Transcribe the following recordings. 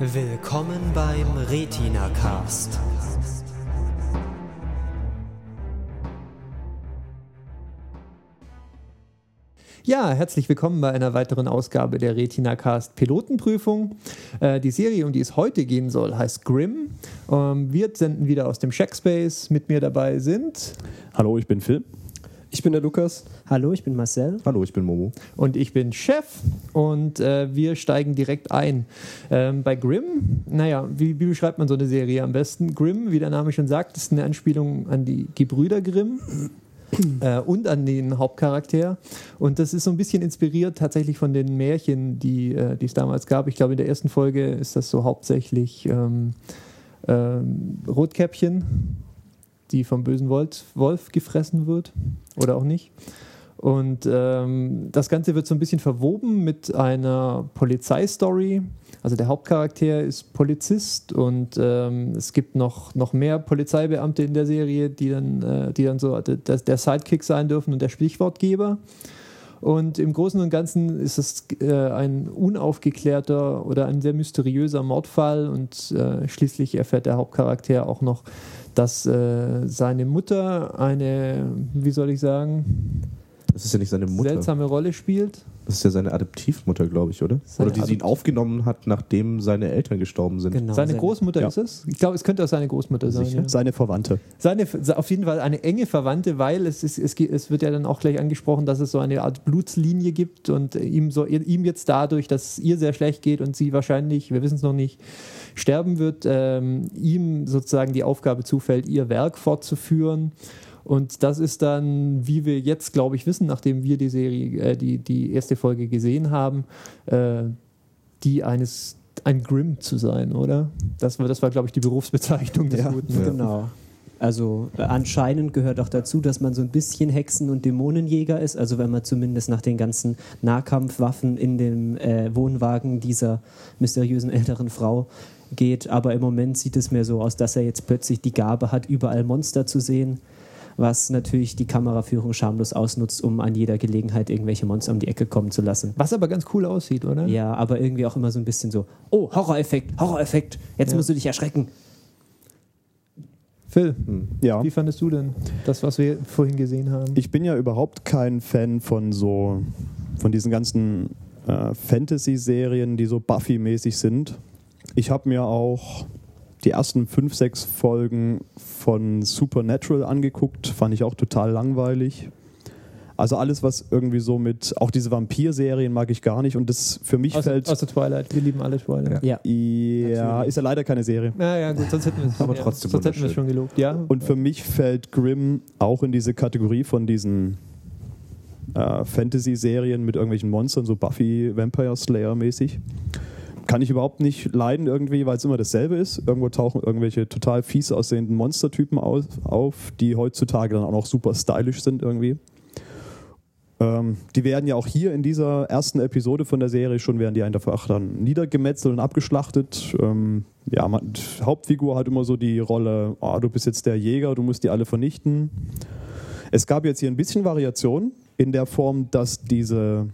Willkommen beim Retina Cast. Ja, herzlich willkommen bei einer weiteren Ausgabe der Retina Cast Pilotenprüfung. Äh, die Serie, um die es heute gehen soll, heißt Grimm. Ähm, wir senden wieder aus dem Shackspace. Mit mir dabei sind. Hallo, ich bin Phil. Ich bin der Lukas. Hallo, ich bin Marcel. Hallo, ich bin Momo. Und ich bin Chef und äh, wir steigen direkt ein. Ähm, bei Grimm, naja, wie, wie beschreibt man so eine Serie am besten? Grimm, wie der Name schon sagt, ist eine Anspielung an die Gebrüder Grimm. Äh, und an den Hauptcharakter. Und das ist so ein bisschen inspiriert tatsächlich von den Märchen, die, äh, es damals gab. Ich glaube, in der ersten Folge ist das so hauptsächlich ähm, ähm, Rotkäppchen, die vom bösen Wolf, Wolf gefressen wird oder auch nicht. Und ähm, das Ganze wird so ein bisschen verwoben mit einer Polizeistory. Also der Hauptcharakter ist Polizist und ähm, es gibt noch, noch mehr Polizeibeamte in der Serie, die dann, äh, die dann so der, der Sidekick sein dürfen und der Sprichwortgeber. Und im Großen und Ganzen ist es äh, ein unaufgeklärter oder ein sehr mysteriöser Mordfall und äh, schließlich erfährt der Hauptcharakter auch noch, dass äh, seine Mutter eine, wie soll ich sagen, Das ist ja nicht seine Mutter. seltsame Rolle spielt. Das ist ja seine Adoptivmutter, glaube ich, oder? Seine oder die sie ihn Adoptiv- aufgenommen hat, nachdem seine Eltern gestorben sind. Genau. Seine Großmutter Ja. ist es? Ich glaube, es könnte auch seine Großmutter sein. Ja. Seine Verwandte. Seine, auf jeden Fall eine enge Verwandte, weil es, ist, es, es wird ja dann auch gleich angesprochen, dass es so eine Art Blutslinie gibt und ihm, so, ihm jetzt dadurch, dass es ihr sehr schlecht geht und sie wahrscheinlich, wir wissen es noch nicht, sterben wird, ähm, ihm sozusagen die Aufgabe zufällt, ihr Werk fortzuführen. Und das ist dann, wie wir jetzt, glaube ich, wissen, nachdem wir die Serie, äh, die, die erste Folge gesehen haben, äh, die eines ein Grimm zu sein, oder? Das war, das war glaube ich, die Berufsbezeichnung des Ja. Guten. Ja. Genau. Also äh, anscheinend gehört auch dazu, dass man so ein bisschen Hexen- und Dämonenjäger ist. Also wenn man zumindest nach den ganzen Nahkampfwaffen in dem äh, Wohnwagen dieser mysteriösen älteren Frau geht. Aber im Moment sieht es mir so aus, dass er jetzt plötzlich die Gabe hat, überall Monster zu sehen. Was natürlich die Kameraführung schamlos ausnutzt, um an jeder Gelegenheit irgendwelche Monster um die Ecke kommen zu lassen. Was aber ganz cool aussieht, oder? Ja, aber irgendwie auch immer so ein bisschen so, oh, Horroreffekt, Horroreffekt, jetzt Ja. musst du dich erschrecken. Phil, Ja. wie fandest du denn das, was wir vorhin gesehen haben? Ich bin ja überhaupt kein Fan von so, von diesen ganzen äh, Fantasy-Serien, die so Buffy-mäßig sind. Ich habe mir auch die ersten fünf, sechs Folgen von Supernatural angeguckt, fand ich auch total langweilig. Also alles, was irgendwie so mit, auch diese Vampir-Serien mag ich gar nicht und das für mich außer, fällt, außer Twilight, wir lieben alle Twilight. Ja. ja, ist ja leider keine Serie. Ja, ja, gut, sonst hätten wir es Aber ja, trotzdem sonst hätten wir schon gelobt. Ja, Und für mich fällt Grimm auch in diese Kategorie von diesen äh, Fantasy-Serien mit irgendwelchen Monstern, so Buffy, Vampire Slayer mäßig. Kann ich überhaupt nicht leiden irgendwie, weil es immer dasselbe ist. Irgendwo tauchen irgendwelche total fies aussehenden Monstertypen aus, auf, die heutzutage dann auch noch super stylisch sind irgendwie. Ähm, die werden ja auch hier in dieser ersten Episode von der Serie schon werden die einfach dann niedergemetzelt und abgeschlachtet. Ähm, ja, man, Hauptfigur hat immer so die Rolle, oh, du bist jetzt der Jäger, du musst die alle vernichten. Es gab jetzt hier ein bisschen Variation in der Form, dass diese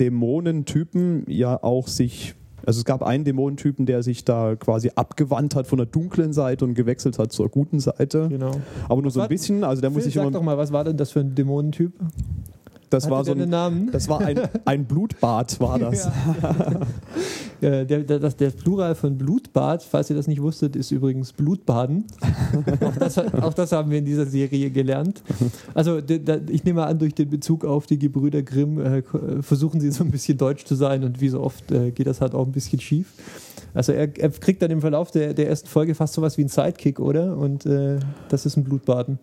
Dämonentypen ja auch sich, also es gab einen Dämonentypen, der sich da quasi abgewandt hat von der dunklen Seite und gewechselt hat zur guten Seite. genau. Aber nur Was so ein bisschen, also der muss Phil, sich sag immer, doch mal, was war denn das für ein Dämonentyp? Das Hatte war so ein, Namen? das war ein, ein Blutbad, war das. Äh, der, der, das, der Plural von Blutbad, falls ihr das nicht wusstet, ist übrigens Blutbaden. auch, das, auch das haben wir in dieser Serie gelernt. Also ich nehme an, durch den Bezug auf die Gebrüder Grimm äh, äh, versuchen sie so ein bisschen deutsch zu sein und wie so oft geht das halt auch ein bisschen schief. Also er, er kriegt dann im Verlauf der, der ersten Folge fast sowas wie ein Sidekick, oder? Und äh, das ist ein Blutbaden.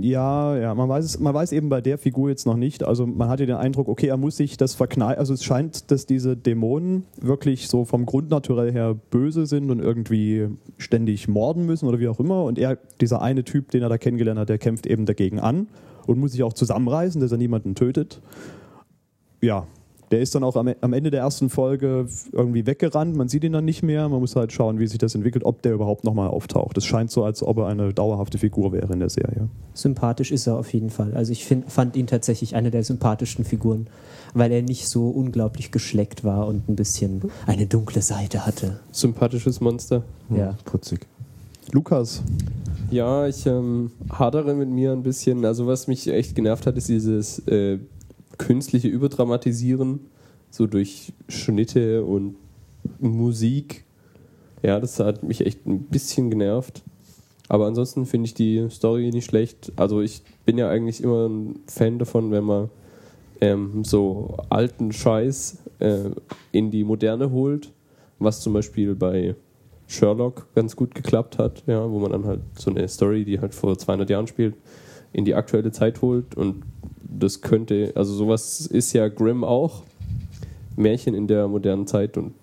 Ja, ja, man weiß, es, man weiß eben bei der Figur jetzt noch nicht. Also man hatte den Eindruck, okay, er muss sich das verkneifen. Also es scheint, dass diese Dämonen wirklich so vom Grundnaturell her böse sind und irgendwie ständig morden müssen oder wie auch immer. Und er, dieser eine Typ, den er da kennengelernt hat, der kämpft eben dagegen an und muss sich auch zusammenreißen, dass er niemanden tötet. Ja, Der ist dann auch am, am Ende der ersten Folge irgendwie weggerannt. Man sieht ihn dann nicht mehr. Man muss halt schauen, wie sich das entwickelt, ob der überhaupt nochmal auftaucht. Es scheint so, als ob er eine dauerhafte Figur wäre in der Serie. Sympathisch ist er auf jeden Fall. Also ich find, fand ihn tatsächlich eine der sympathischsten Figuren, weil er nicht so unglaublich geschleckt war und ein bisschen eine dunkle Seite hatte. Sympathisches Monster. Ja. Hm, Putzig. Lukas, Ja, ich ähm, hadere mit mir ein bisschen. Also was mich echt genervt hat, ist dieses äh, künstliche Überdramatisieren, so durch Schnitte und Musik. Ja, das hat mich echt ein bisschen genervt. Aber ansonsten finde ich die Story nicht schlecht. Also ich bin ja eigentlich immer ein Fan davon, wenn man ähm, so alten Scheiß äh, in die Moderne holt, was zum Beispiel bei Sherlock ganz gut geklappt hat, ja, wo man dann halt so eine Story, die halt vor 200 Jahren spielt, in die aktuelle Zeit holt. Und das könnte, also sowas ist ja Grimm auch, Märchen in der modernen Zeit. Und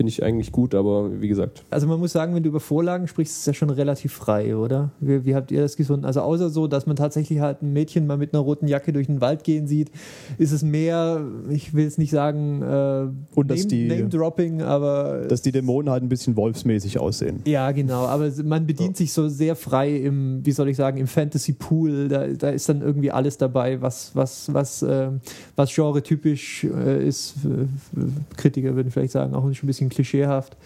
finde ich eigentlich gut, aber wie gesagt, Also man muss sagen, wenn du über Vorlagen sprichst, ist es ja schon relativ frei, oder? Wie, wie habt ihr das gefunden? Also außer so, dass man tatsächlich halt ein Mädchen mal mit einer roten Jacke durch den Wald gehen sieht, ist es mehr, ich will jetzt nicht sagen, äh, Und dass Name, die- Name-Dropping, aber dass die Dämonen halt ein bisschen wolfsmäßig aussehen. ja, genau, aber man bedient sich so sehr frei im, wie soll ich sagen, im Fantasy-Pool. Da, da ist dann irgendwie alles dabei, was, was, was, äh, was genre-typisch äh, ist. Kritiker würden vielleicht sagen, auch ein bisschen klischeehaft.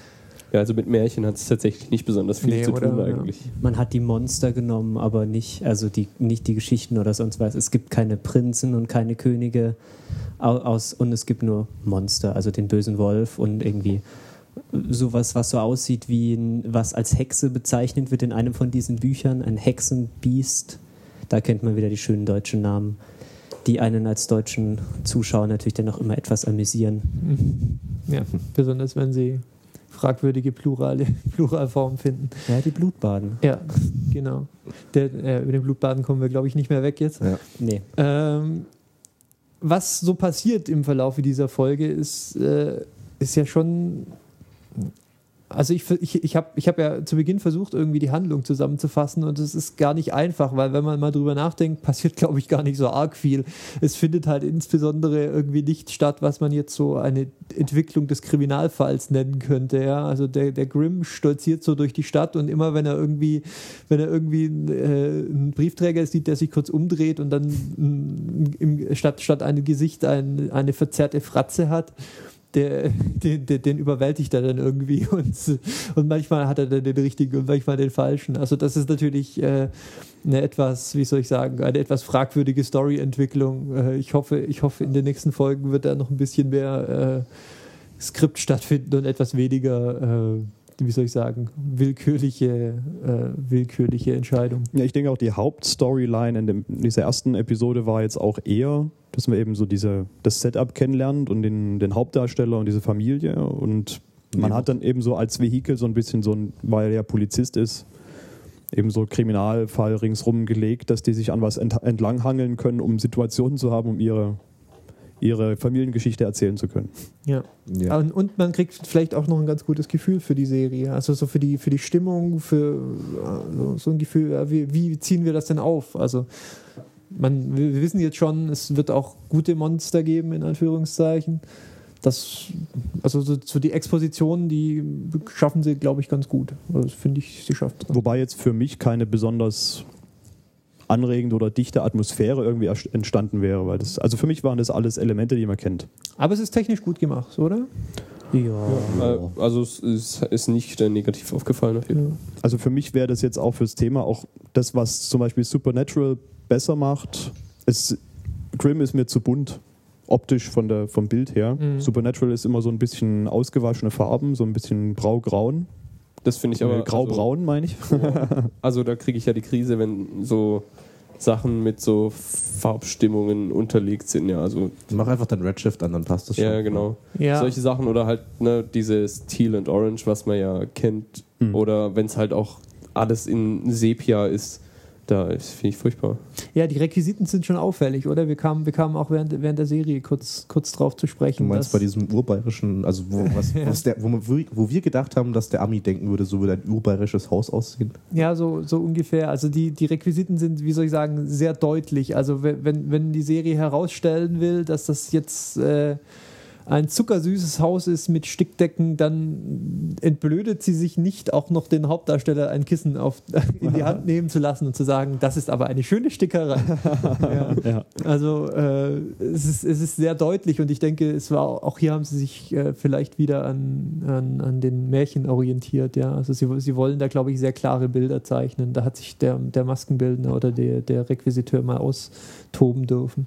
ja, also mit Märchen hat es tatsächlich nicht besonders viel Nee, zu oder? tun Ja. eigentlich. Man hat die Monster genommen, aber nicht, also die, nicht die Geschichten oder sonst was. Es gibt keine Prinzen und keine Könige au- aus, und es gibt nur Monster, also den bösen Wolf und irgendwie sowas, was so aussieht wie ein, was als Hexe bezeichnet wird in einem von diesen Büchern, ein Hexenbiest. Da kennt man wieder die schönen deutschen Namen, die einen als deutschen Zuschauer natürlich dann auch immer etwas amüsieren. Ja, besonders wenn sie fragwürdige Plurale, Pluralformen finden. Ja, die Blutbaden. Ja, genau. Der, äh, über den Blutbaden kommen wir, glaube ich, nicht mehr weg jetzt. Ja. Nee. Ähm, was so passiert im Verlauf dieser Folge ist, äh, ist ja schon. Also ich, ich, ich habe ich hab ja zu Beginn versucht, irgendwie die Handlung zusammenzufassen und es ist gar nicht einfach, weil wenn man mal drüber nachdenkt, passiert, glaube ich, gar nicht so arg viel. Es findet halt insbesondere irgendwie nicht statt, was man jetzt so eine Entwicklung des Kriminalfalls nennen könnte. Ja? Also der, der Grimm stolziert so durch die Stadt und immer wenn er irgendwie, wenn er irgendwie äh, einen Briefträger sieht, der sich kurz umdreht und dann mm, im, statt, statt ein Gesicht ein, eine verzerrte Fratze hat, der, den, den, den überwältigt er dann irgendwie und, und manchmal hat er dann den richtigen und manchmal den falschen. Also das ist natürlich äh, eine etwas, wie soll ich sagen, eine etwas fragwürdige Storyentwicklung. Äh, ich hoffe, ich hoffe, in den nächsten Folgen wird da noch ein bisschen mehr äh, Skript stattfinden und etwas weniger, äh, wie soll ich sagen, willkürliche, äh, willkürliche Entscheidungen. Ja, ich denke auch die Hauptstoryline in, in dieser ersten Episode war jetzt auch eher, dass man eben so diese, das Setup kennenlernt und den, den Hauptdarsteller und diese Familie. Und man Ja. hat dann eben so als Vehikel so ein bisschen so ein, weil er ja Polizist ist, eben so Kriminalfall ringsrum gelegt, dass die sich an was ent, entlanghangeln können, um Situationen zu haben, um ihre, ihre Familiengeschichte erzählen zu können. Ja. Ja. Und, und man kriegt vielleicht auch noch ein ganz gutes Gefühl für die Serie. Also so für die, für die Stimmung, für also so ein Gefühl, wie, wie ziehen wir das denn auf? Also man, wir wissen jetzt schon, es wird auch gute Monster geben, in Anführungszeichen. Das, also so, so die Expositionen, die schaffen sie, glaube ich, ganz gut. Also das finde ich, sie schafft es. Wobei jetzt für mich keine besonders anregende oder dichte Atmosphäre irgendwie entstanden wäre. Weil das, also für mich waren das alles Elemente, die man kennt. Aber es ist technisch gut gemacht, oder? Ja. Also es ist, ist nicht äh, negativ aufgefallen auf jeden Fall. Also für mich wäre das jetzt auch fürs Thema auch das, was zum Beispiel Supernatural besser macht. Es, Grimm ist mir zu bunt, optisch von der, vom Bild her. Mhm. Supernatural ist immer so ein bisschen ausgewaschene Farben, so ein bisschen grau-grauen. Das finde ich aber. Äh, Grau-braun meine ich. Also, also da kriege ich ja die Krise, wenn so Sachen mit so Farbstimmungen unterlegt sind. Ja, also Mach einfach dein Redshift an, dann passt das schon. ja, genau. Ja. Solche Sachen oder halt ne, dieses Teal and Orange, was man ja kennt. Mhm. Oder wenn es halt auch alles in Sepia ist. Da finde ich furchtbar. Ja, die Requisiten sind schon auffällig, oder? Wir kamen, wir kamen auch während, während der Serie kurz, kurz drauf zu sprechen. Du meinst dass- bei diesem urbayerischen, also wo, was, Ja. was der, wo, man, wo wir gedacht haben, dass der Ami denken würde, so würde ein urbayerisches Haus aussehen. Ja, so, so ungefähr. Also die, die Requisiten sind, wie soll ich sagen, sehr deutlich. Also wenn, wenn- wenn die Serie herausstellen will, dass das jetzt äh, ein zuckersüßes Haus ist mit Stickdecken, dann entblödet sie sich nicht, auch noch den Hauptdarsteller ein Kissen auf, in die Hand nehmen zu lassen und zu sagen, das ist aber eine schöne Stickerei. ja. Ja. Also äh, es, ist, es ist sehr deutlich und ich denke, es war auch hier haben sie sich äh, vielleicht wieder an, an, an den Märchen orientiert. Ja, also sie, sie wollen da glaube ich sehr klare Bilder zeichnen. Da hat sich der, der Maskenbildner oder der, der Requisiteur mal austoben dürfen.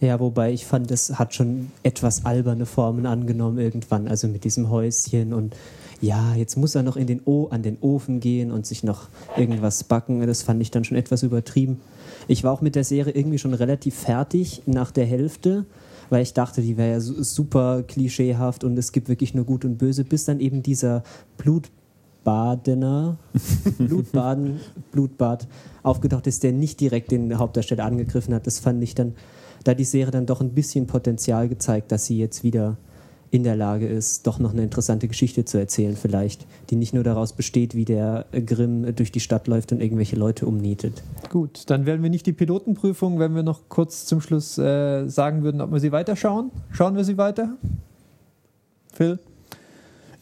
Ja, wobei ich fand, es hat schon etwas alberne Formen angenommen irgendwann, also mit diesem Häuschen und ja, jetzt muss er noch in den o an den Ofen gehen und sich noch irgendwas backen. Das fand ich dann schon etwas übertrieben. Ich war auch mit der Serie irgendwie schon relativ fertig nach der Hälfte, weil ich dachte, die wäre ja su- super klischeehaft und es gibt wirklich nur Gut und Böse, bis dann eben dieser Blutbadener, Blutbaden, Blutbad aufgetaucht ist, der nicht direkt den Hauptdarsteller angegriffen hat. Das fand ich dann, da die Serie dann doch ein bisschen Potenzial gezeigt, dass sie jetzt wieder in der Lage ist, doch noch eine interessante Geschichte zu erzählen, vielleicht, die nicht nur daraus besteht, wie der Grimm durch die Stadt läuft und irgendwelche Leute umnietet. Gut, dann werden wir nicht die Pilotenprüfung, wenn wir noch kurz zum Schluss äh, sagen würden, ob wir sie weiterschauen. Schauen wir sie weiter? Phil?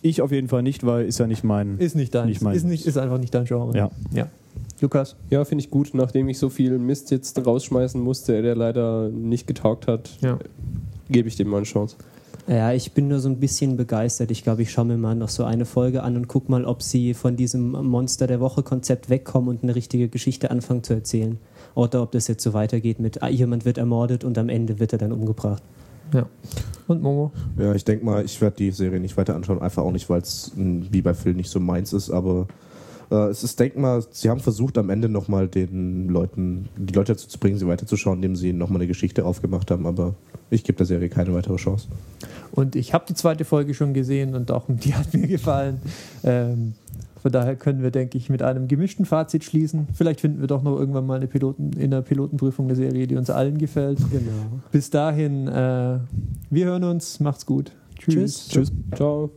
Ich auf jeden Fall nicht, weil ist ja nicht mein. Ist nicht dein. Nicht mein- ist, nicht, ist einfach nicht dein Genre. Ja. ja. Lukas? Ja, finde ich gut, nachdem ich so viel Mist jetzt rausschmeißen musste, der leider nicht getaugt hat, Ja. gebe ich dem mal eine Chance. Ja, ich bin nur so ein bisschen begeistert. Ich glaube, ich schaue mir mal noch so eine Folge an und gucke mal, ob sie von diesem Monster der Woche-Konzept wegkommen und eine richtige Geschichte anfangen zu erzählen. Oder ob das jetzt so weitergeht mit, ah, jemand wird ermordet und am Ende wird er dann umgebracht. Ja. Und Momo? Ja, ich denke mal, ich werde die Serie nicht weiter anschauen, einfach auch nicht, weil es wie bei Phil nicht so meins ist, aber es ist, denk mal, sie haben versucht am Ende nochmal den Leuten, die Leute dazu zu bringen, sie weiterzuschauen, indem sie nochmal eine Geschichte aufgemacht haben, aber ich gebe der Serie keine weitere Chance. Und ich habe die zweite Folge schon gesehen und auch die hat mir gefallen. Ähm, von daher können wir, denke ich, mit einem gemischten Fazit schließen. Vielleicht finden wir doch noch irgendwann mal eine Piloten, in der Pilotenprüfung eine Serie, die uns allen gefällt. Genau. Bis dahin, äh, wir hören uns. Macht's gut. Tschüss. Tschüss. Ciao.